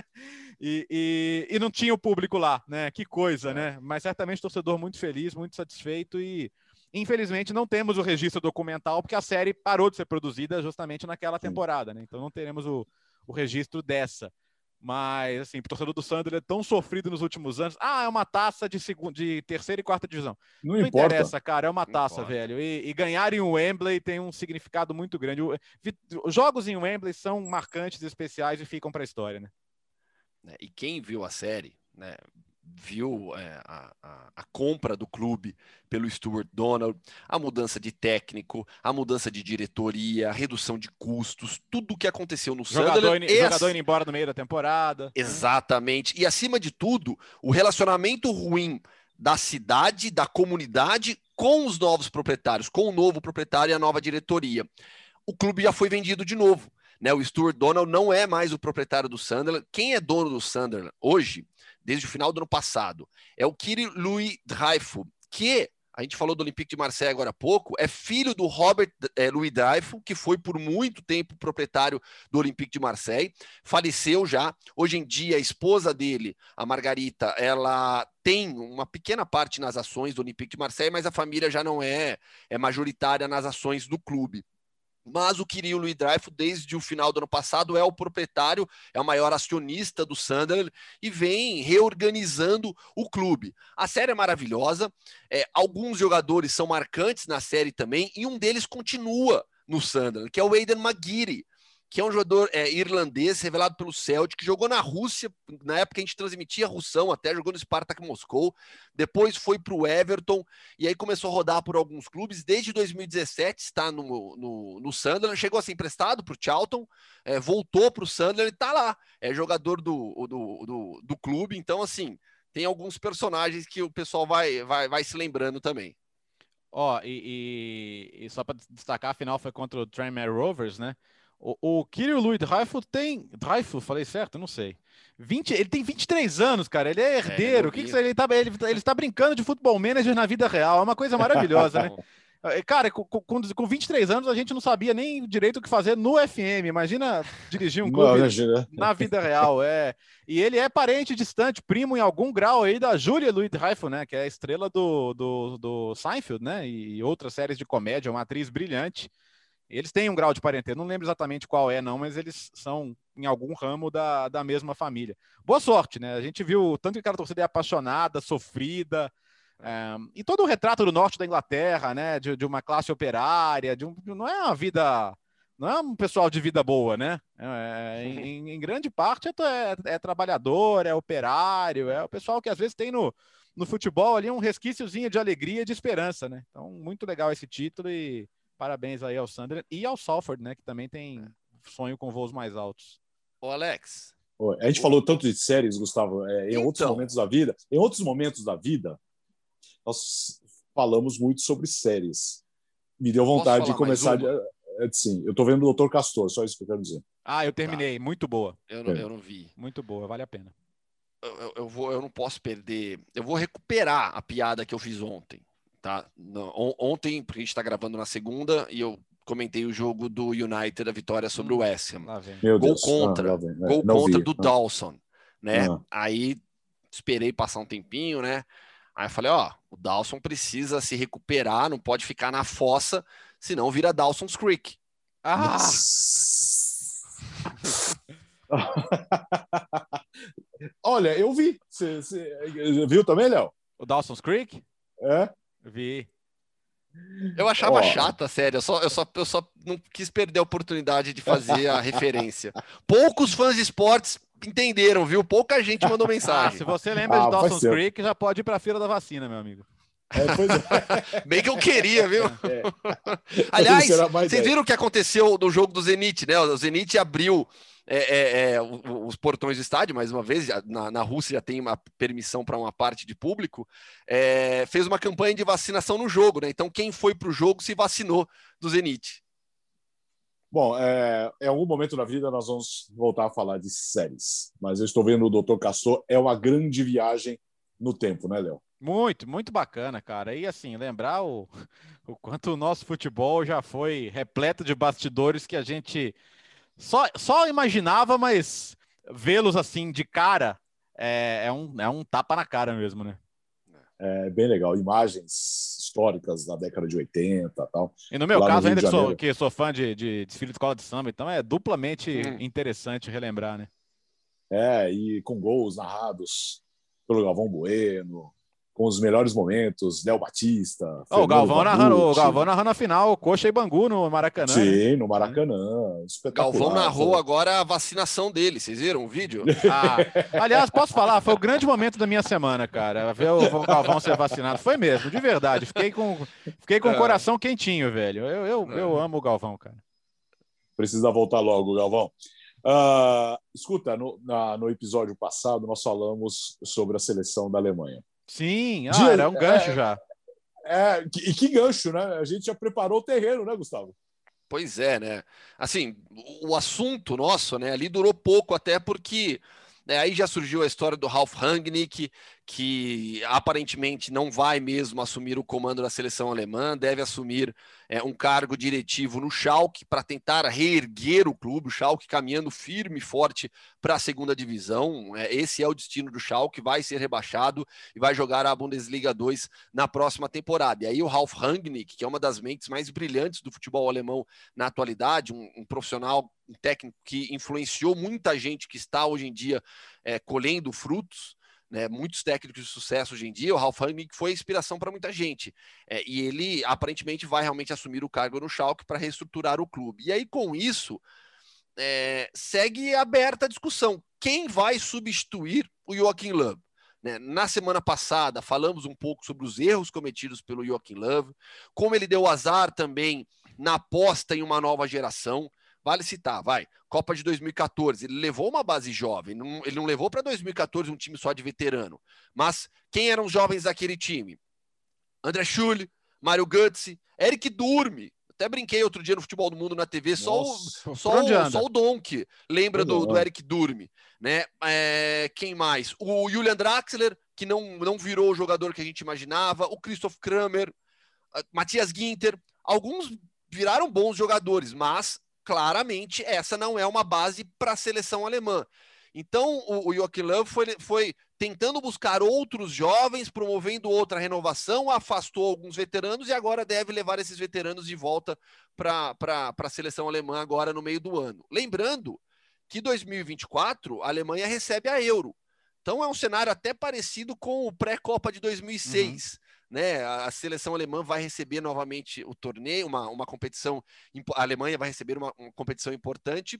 E, e, e não tinha o público lá, né? Que coisa, né? Mas certamente torcedor muito feliz, muito satisfeito e Infelizmente, não temos o registro documental, porque a série parou de ser produzida justamente naquela temporada, né? Então não teremos o, o registro dessa. Mas, assim, o torcedor do Sandro é tão sofrido nos últimos anos. Ah, é uma taça de, segunda, de terceira e quarta divisão. Não, não importa. interessa, cara, é uma taça, velho. E, e, ganhar em Wembley tem um significado muito grande. Os jogos em Wembley são marcantes, especiais e ficam para a história, né? né? E quem viu a série, né, viu é, a, a, a, compra do clube pelo Stuart Donald, a mudança de técnico, a mudança de diretoria, a redução de custos, tudo o que aconteceu no jogador Sunderland. In, jogador indo embora no meio da temporada. Exatamente. E acima de tudo, o relacionamento ruim da cidade, da comunidade com os novos proprietários, com o novo proprietário e a nova diretoria. O clube já foi vendido de novo. Né? O Stuart Donald não é mais o proprietário do Sunderland. Quem é dono do Sunderland hoje desde o final do ano passado. É o Kiri Louis Dreyfus, que a gente falou do Olympique de Marseille agora há pouco, é filho do Robert é, Louis Dreyfus, que foi por muito tempo proprietário do Olympique de Marseille, faleceu já. Hoje em dia, a esposa dele, a Margarita, ela tem uma pequena parte nas ações do Olympique de Marseille, mas a família já não é, é majoritária nas ações do clube mas o Kirill Louis Dreyfus, desde o final do ano passado, é o proprietário, é o maior acionista do Sunderland e vem reorganizando o clube. A série é maravilhosa, é, alguns jogadores são marcantes na série também, e um deles continua no Sunderland, que é o Aidan McGeary, que é um jogador é, irlandês revelado pelo Celtic, que jogou na Rússia, na época a gente transmitia Russão, até jogou no Spartak Moscou, depois foi para o Everton, e aí começou a rodar por alguns clubes, desde 2017 está no, no, no Sunderland, chegou a ser emprestado para o Charlton, é, voltou para o Sunderland e está lá, é jogador do, do, do, do clube, então assim, tem alguns personagens que o pessoal vai, vai, vai se lembrando também. Ó, oh, e, e, e, só para destacar, a final foi contra o Tranmere Rovers, né? O, o Kirill Louis Dreyfus tem. Dreyfus, falei certo? Não sei. 20, ele tem 23 anos, cara. Ele é herdeiro. É, o que, que ele, tá, ele, ele está brincando de futebol manager na vida real. É uma coisa maravilhosa, né? É, cara, com, com, com 23 anos a gente não sabia nem direito o que fazer no FM. Imagina dirigir um clube não, na vida real. É. E ele é parente distante, primo em algum grau aí da Julia Louis Dreyfus, né? Que é a estrela do, do, do Seinfeld, né? E outras séries de comédia, uma atriz brilhante. Eles têm um grau de parentesco, não lembro exatamente qual é, não, mas eles são em algum ramo da, da mesma família. Boa sorte, né? A gente viu tanto que aquela torcida é apaixonada, sofrida, é, e todo o retrato do norte da Inglaterra, né? De, de uma classe operária, de um, não é uma vida, não é um pessoal de vida boa, né? É, em, em, grande parte é, é, é, trabalhador, é operário, é o pessoal que às vezes tem no, no futebol ali um resquíciozinho de alegria e de esperança, né? Então, muito legal esse título e Parabéns aí ao Sandra e ao Salford, né? Que também tem é. sonho com voos mais altos. Ô, Alex. A gente falou tanto de séries, Gustavo, é, em então... outros momentos da vida. Em outros momentos da vida, nós falamos muito sobre séries. Me deu vontade de começar. De, é, sim, eu estou vendo o Doutor Castor, só isso que eu quero dizer. Ah, eu terminei. Tá. Muito boa. Eu não, é. eu não vi. Muito boa, vale a pena. Eu, eu, vou, eu não posso perder. Eu vou recuperar a piada que eu fiz ontem. Tá? ontem, porque a gente está gravando na segunda, e eu comentei o jogo do United, a vitória sobre hum, o West Ham. Gol Deus. contra, ah, gol Não contra vi. do ah. Dawson, né? Ah. Aí esperei passar um tempinho, né? Aí eu falei, ó, o Dawson precisa se recuperar, não pode ficar na fossa, senão vira Dawson's Creek. Ah! Olha, eu vi. Você viu também, Léo? O Dawson's Creek? É. Vi. Eu achava oh. chata a série, eu só, eu, só, eu só não quis perder a oportunidade de fazer a referência. Poucos fãs de esportes entenderam, viu? Pouca gente mandou mensagem. Ah, se você lembra ah, de Dawson's Creek, já pode ir para a fila da vacina, meu amigo. É, é. Bem que eu queria, viu? É. Aliás, vocês viram o que aconteceu no jogo do Zenit, né? O Zenit abriu é, é, é, os portões do estádio, mais uma vez, na, na Rússia já tem uma permissão para uma parte de público, é, fez uma campanha de vacinação no jogo, né? Então, quem foi para o jogo se vacinou do Zenit. Bom, é, em algum momento da vida nós vamos voltar a falar de séries, mas eu estou vendo o Doutor Castor, é uma grande viagem no tempo, né, Léo? Muito, muito bacana, cara. E assim, lembrar o, o quanto o nosso futebol já foi repleto de bastidores que a gente só, só imaginava, mas vê-los assim de cara é, é, um, é um tapa na cara mesmo, né? É bem legal. Imagens históricas da década de 80 e tal. E no meu caso, no ainda que sou, que sou fã de, de desfile de escola de samba, então é duplamente hum. interessante relembrar, né? É, e com gols narrados pelo Galvão Bueno, com os melhores momentos, Léo Batista. Oh, o Galvão narrando, o Galvão narrando a final, Coxa e Bangu no Maracanã. Sim, né? no Maracanã. Espetacular. Galvão narrou agora a vacinação dele. Vocês viram o vídeo? Ah, aliás, posso falar, foi o grande momento da minha semana, cara. Ver o Galvão ser vacinado. Foi mesmo, de verdade. Fiquei com, fiquei com o é. coração quentinho, velho. Eu, eu, é. eu amo o Galvão, cara. Precisa voltar logo, Galvão. Uh, escuta, no, na, no episódio passado nós falamos sobre a seleção da Alemanha. Sim, ah, era um gancho é, já. É, e que gancho, né? A gente já preparou o terreno, né, Gustavo? Pois é, né? Assim, o assunto nosso, né, ali durou pouco até porque né, aí já surgiu a história do Ralf Rangnick, que aparentemente não vai mesmo assumir o comando da seleção alemã, deve assumir é, um cargo diretivo no Schalke para tentar reerguer o clube, o Schalke caminhando firme e forte para a segunda divisão. É, esse é o destino do Schalke, vai ser rebaixado e vai jogar a Bundesliga 2 na próxima temporada. E aí o Ralf Rangnick, que é uma das mentes mais brilhantes do futebol alemão na atualidade, um, um profissional, um técnico que influenciou muita gente que está hoje em dia é, colhendo frutos, né, muitos técnicos de sucesso hoje em dia, o Ralf Rangnick foi inspiração para muita gente. É, e ele aparentemente vai realmente assumir o cargo no Schalke para reestruturar o clube. E aí, com isso, é, segue aberta a discussão. Quem vai substituir o Joaquim Love? Né? Na semana passada, falamos um pouco sobre os erros cometidos pelo Joaquim Love, como ele deu azar também na aposta em uma nova geração. Vale citar, vai. Copa de 2014, ele levou uma base jovem, não, ele não levou para 2014 um time só de veterano. Mas quem eram os jovens daquele time? André Schulli, Mário Götze, Eric Durme. Até brinquei outro dia no Futebol do Mundo na TV, só, Nossa, o, só, o, só o Donk lembra do, do, Eric Durme. Né? É, quem mais? O Julian Draxler, que não, não virou o jogador que a gente imaginava, o Christoph Kramer, Matias Ginter. Alguns viraram bons jogadores, mas claramente essa não é uma base para a seleção alemã. Então, o, o Joachim Löw foi, foi tentando buscar outros jovens, promovendo outra renovação, afastou alguns veteranos e agora deve levar esses veteranos de volta para a seleção alemã agora no meio do ano. Lembrando que 2024 a Alemanha recebe a Euro. Então é um cenário até parecido com o pré-Copa de 2006. Uhum né? A seleção alemã vai receber novamente o torneio, uma, uma competição. A Alemanha vai receber uma, uma competição importante.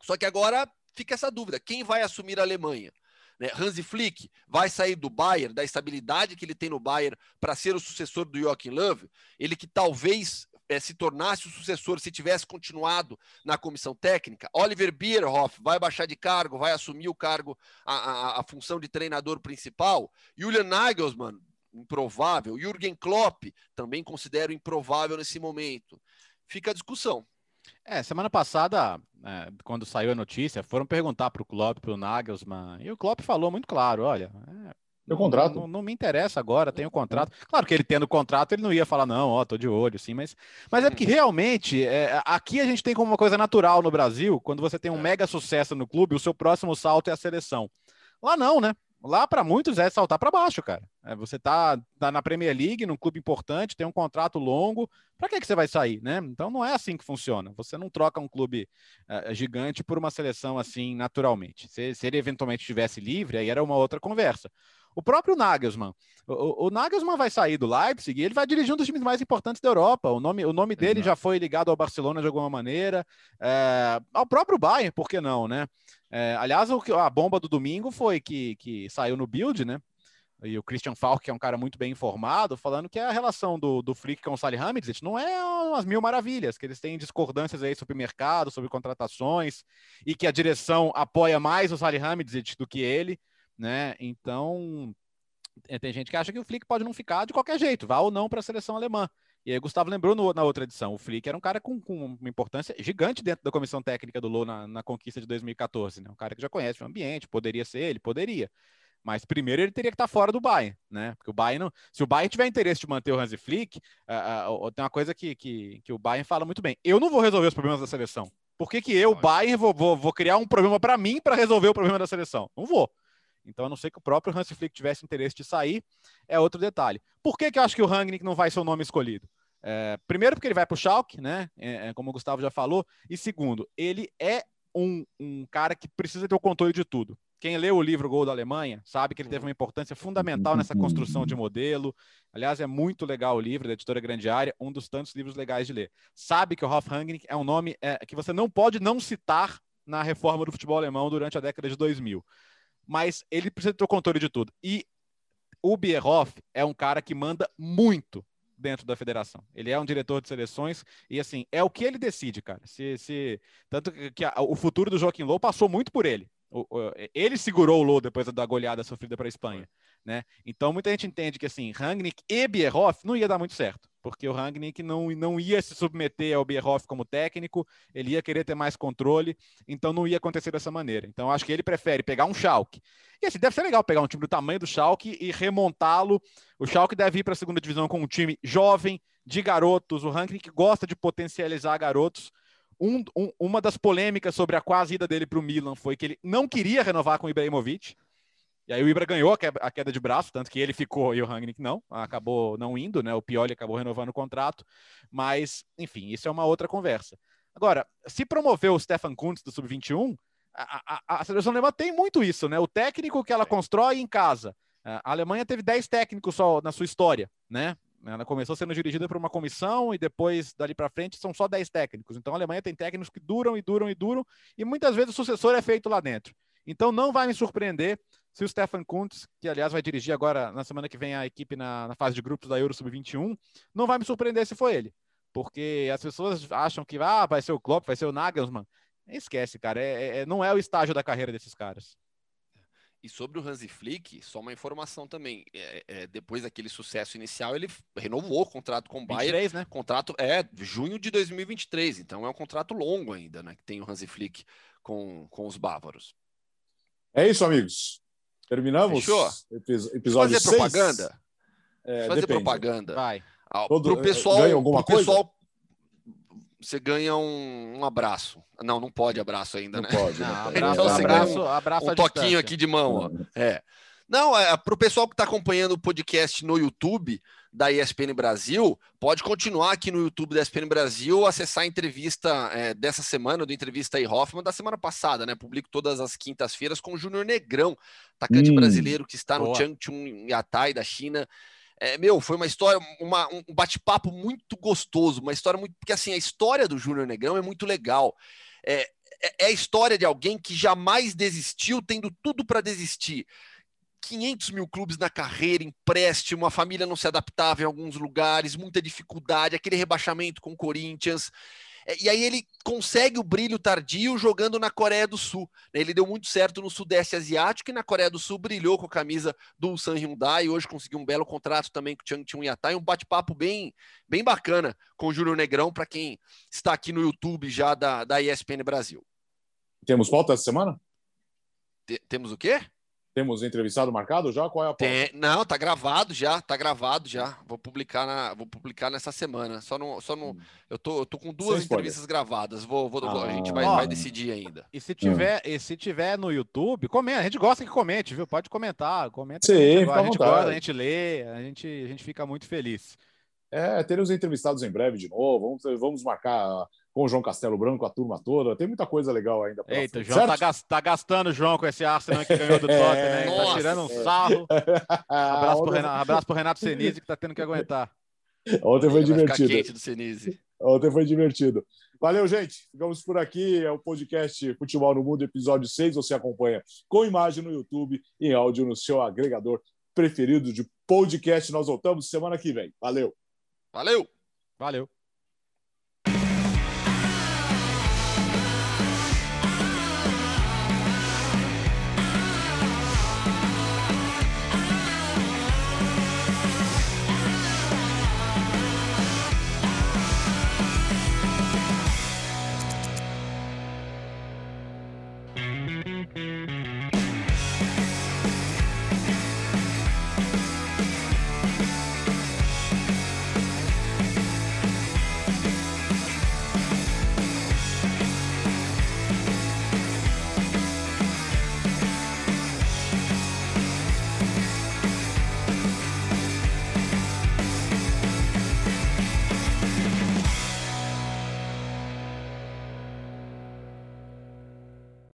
Só que agora fica essa dúvida: quem vai assumir a Alemanha? Né? Hansi Flick vai sair do Bayern, da estabilidade que ele tem no Bayern, para ser o sucessor do Joachim Löw, ele que talvez é, se tornasse o sucessor se tivesse continuado na comissão técnica. Oliver Bierhoff vai baixar de cargo, vai assumir o cargo, a, a, a função de treinador principal. Julian Nagelsmann improvável. Jürgen Klopp também considero improvável nesse momento. Fica a discussão. É, semana passada, é, quando saiu a notícia, foram perguntar para o Klopp, para o Nagelsmann, e o Klopp falou muito claro, olha, é, meu contrato. Não, não, me interessa agora, tenho contrato. Claro que ele tendo contrato, ele não ia falar, não, ó, tô de olho, sim, mas, mas é porque realmente é, aqui a gente tem como uma coisa natural no Brasil, quando você tem um é. mega sucesso no clube, o seu próximo salto é a seleção. Lá não, né? Lá, para muitos, é saltar para baixo, cara. É, você tá, tá na Premier League, num clube importante, tem um contrato longo. Para que, que você vai sair, né? Então não é assim que funciona. Você não troca um clube é, gigante por uma seleção assim naturalmente. Se, se ele eventualmente estivesse livre, aí era uma outra conversa. O próprio Nagelsmann. O, o, Nagelsmann vai sair do Leipzig e ele vai dirigir um dos times mais importantes da Europa. O nome, o nome dele já foi ligado ao Barcelona de alguma maneira. É, ao próprio Bayern, por que não, né? É, aliás, o, a bomba do domingo foi que, que saiu no build, né? E o Christian Falk, que é um cara muito bem informado, falando que a relação do, do Flick com o Salihamidzic não é umas mil maravilhas, que eles têm discordâncias aí sobre mercado, sobre contratações, e que a direção apoia mais o Salihamidzic do que ele né? Então, é, tem gente que acha que o Flick pode não ficar de qualquer jeito, vá ou não para a seleção alemã. E aí, Gustavo lembrou no, na outra edição, o Flick era um cara com, com, uma importância gigante dentro da comissão técnica do Lou na, na, conquista de 2014, né? Um cara que já conhece o ambiente, poderia ser ele, poderia. Mas primeiro ele teria que estar fora do Bayern, né? Porque o Bayern, não, se o Bayern tiver interesse de manter o Hansi Flick, uh, uh, tem uma coisa que, que, que o Bayern fala muito bem. Eu não vou resolver os problemas da seleção. Por que, que eu, Bayern, vou, vou, vou criar um problema para mim para resolver o problema da seleção? Não vou. Então, a não ser que o próprio Hans Flick tivesse interesse de sair, é outro detalhe. Por que, que eu acho que o Rangnick não vai ser o nome escolhido? É, primeiro, porque ele vai para o Schalke, né? É, é, como o Gustavo já falou. E segundo, ele é um, um cara que precisa ter o controle de tudo. quem leu o livro Gol da Alemanha sabe que ele teve uma importância fundamental nessa construção de modelo. Aliás, é muito legal o livro da editora Grande Área, um dos tantos livros legais de ler. Sabe que o Hoff Rangnick é um nome é, que você não pode não citar na reforma do futebol alemão durante a década de 2000. Mas ele precisa ter o controle de tudo. E o Bierhoff é um cara que manda muito dentro da federação. Ele é um diretor de seleções e assim, é o que ele decide, cara. Se, se tanto que a, o futuro do Joaquim Low passou muito por ele. Ele segurou o Low depois da goleada sofrida para a Espanha, né? Então muita gente entende que assim, Rangnick e Bierhoff não ia dar muito certo porque o Rangnick não, não ia se submeter ao Bierhoff como técnico, ele ia querer ter mais controle, então não ia acontecer dessa maneira. Então acho que ele prefere pegar um Schalke. E assim, deve ser legal pegar um time do tamanho do Schalke e remontá-lo. O Schalke deve ir para a segunda divisão com um time jovem, de garotos. O Rangnick gosta de potencializar garotos. Um, um, uma das polêmicas sobre a quase ida dele para o Milan foi que ele não queria renovar com o Ibrahimovic. E aí o Ibra ganhou a queda de braço, tanto que ele ficou e o Rangnick não, acabou não indo, né? O Pioli acabou renovando o contrato, mas, enfim, isso é uma outra conversa. Agora, se promoveu o Stefan Kuntz do Sub-21, a, a, a, seleção alemã tem muito isso, né? O técnico que ela constrói em casa. A Alemanha teve 10 técnicos só na sua história, né? Ela começou sendo dirigida por uma comissão e depois, dali para frente, são só 10 técnicos. Então a Alemanha tem técnicos que duram e duram e duram, e muitas vezes o sucessor é feito lá dentro. Então não vai me surpreender se o Stefan Kuntz, que aliás vai dirigir agora na semana que vem a equipe na, na fase de grupos da Euro Sub-21, não vai me surpreender se for ele. Porque as pessoas acham que ah, vai ser o Klopp, vai ser o Nagelsmann. Esquece, cara. É, é, não é o estágio da carreira desses caras. E sobre o Hansi Flick, só uma informação também. É, é, depois daquele sucesso inicial, ele renovou o contrato com o Bayern. 23, né? Contrato é junho de 2023, então é um contrato longo ainda, né? Que tem o Hansi Flick com, com os bávaros. É isso, amigos. Terminamos? Fechou? episódio Fazer propaganda? É, Fazer depende. propaganda. Vai. Ah, Todo, pro pessoal, ganha alguma pro coisa? pessoal, você ganha um, um, abraço. Não, não pode abraço ainda, não né? Pode, não pode. Então abraço, abraço, um, abraço um toquinho aqui de mão, ó. É. Não, é, para o pessoal que está acompanhando o podcast no YouTube da ESPN Brasil, pode continuar aqui no YouTube da ESPN Brasil, acessar a entrevista é, dessa semana, do Entrevista aí Hoffman, da semana passada, né? Publico todas as quintas-feiras com o Júnior Negrão, atacante hum, brasileiro que está boa. no Changchun Yatai da China. É, meu, foi uma história, uma, um bate-papo muito gostoso, uma história muito. Porque assim, a história do Júnior Negrão é muito legal. É, é, é a história de alguém que jamais desistiu, tendo tudo para desistir 500 mil clubes na carreira, empréstimo, a família não se adaptava em alguns lugares, muita dificuldade, aquele rebaixamento com o Corinthians. E aí ele consegue o brilho tardio jogando na Coreia do Sul. Né? Ele deu muito certo no Sudeste Asiático e na Coreia do Sul brilhou com a camisa do Ulsan Hyundai. E hoje conseguiu um belo contrato também com o Changchun Yatai. Um bate-papo bem, bem bacana com o Júnior Negrão para quem está aqui no YouTube já da, da ESPN Brasil. Temos pauta essa semana? temos o quê? Temos entrevistado marcado já? Qual é a Tem, Não, tá gravado já, tá gravado já. Vou publicar na, vou publicar nessa semana. Só no, só no, hum. eu tô, eu tô com duas entrevistas gravadas. Vou, vou ah, a gente vai, vai decidir ainda. E se tiver, hum. e se tiver no YouTube, comenta. A gente gosta que comente, viu? Pode comentar, comenta. Sim, a gente, a gente gosta, a gente lê, a gente, a gente fica muito feliz. É, teremos entrevistados em breve de novo. Vamos, vamos marcar com o João Castelo Branco, a turma toda. Tem muita coisa legal ainda. Eita, o João tá, tá, gastando o João com esse Arsenal que ganhou do Tottenham, né? Tá tirando um sarro. abraço, pro Renato, abraço pro Renato Senise, que tá tendo que aguentar. Ontem foi divertido. Quente do Senise. Ontem foi divertido. Valeu, gente. Ficamos por aqui. É o podcast Futebol no Mundo, episódio 6. Você acompanha com imagem no YouTube e em áudio no seu agregador preferido de podcast. Nós voltamos semana que vem. Valeu. Valeu. Valeu.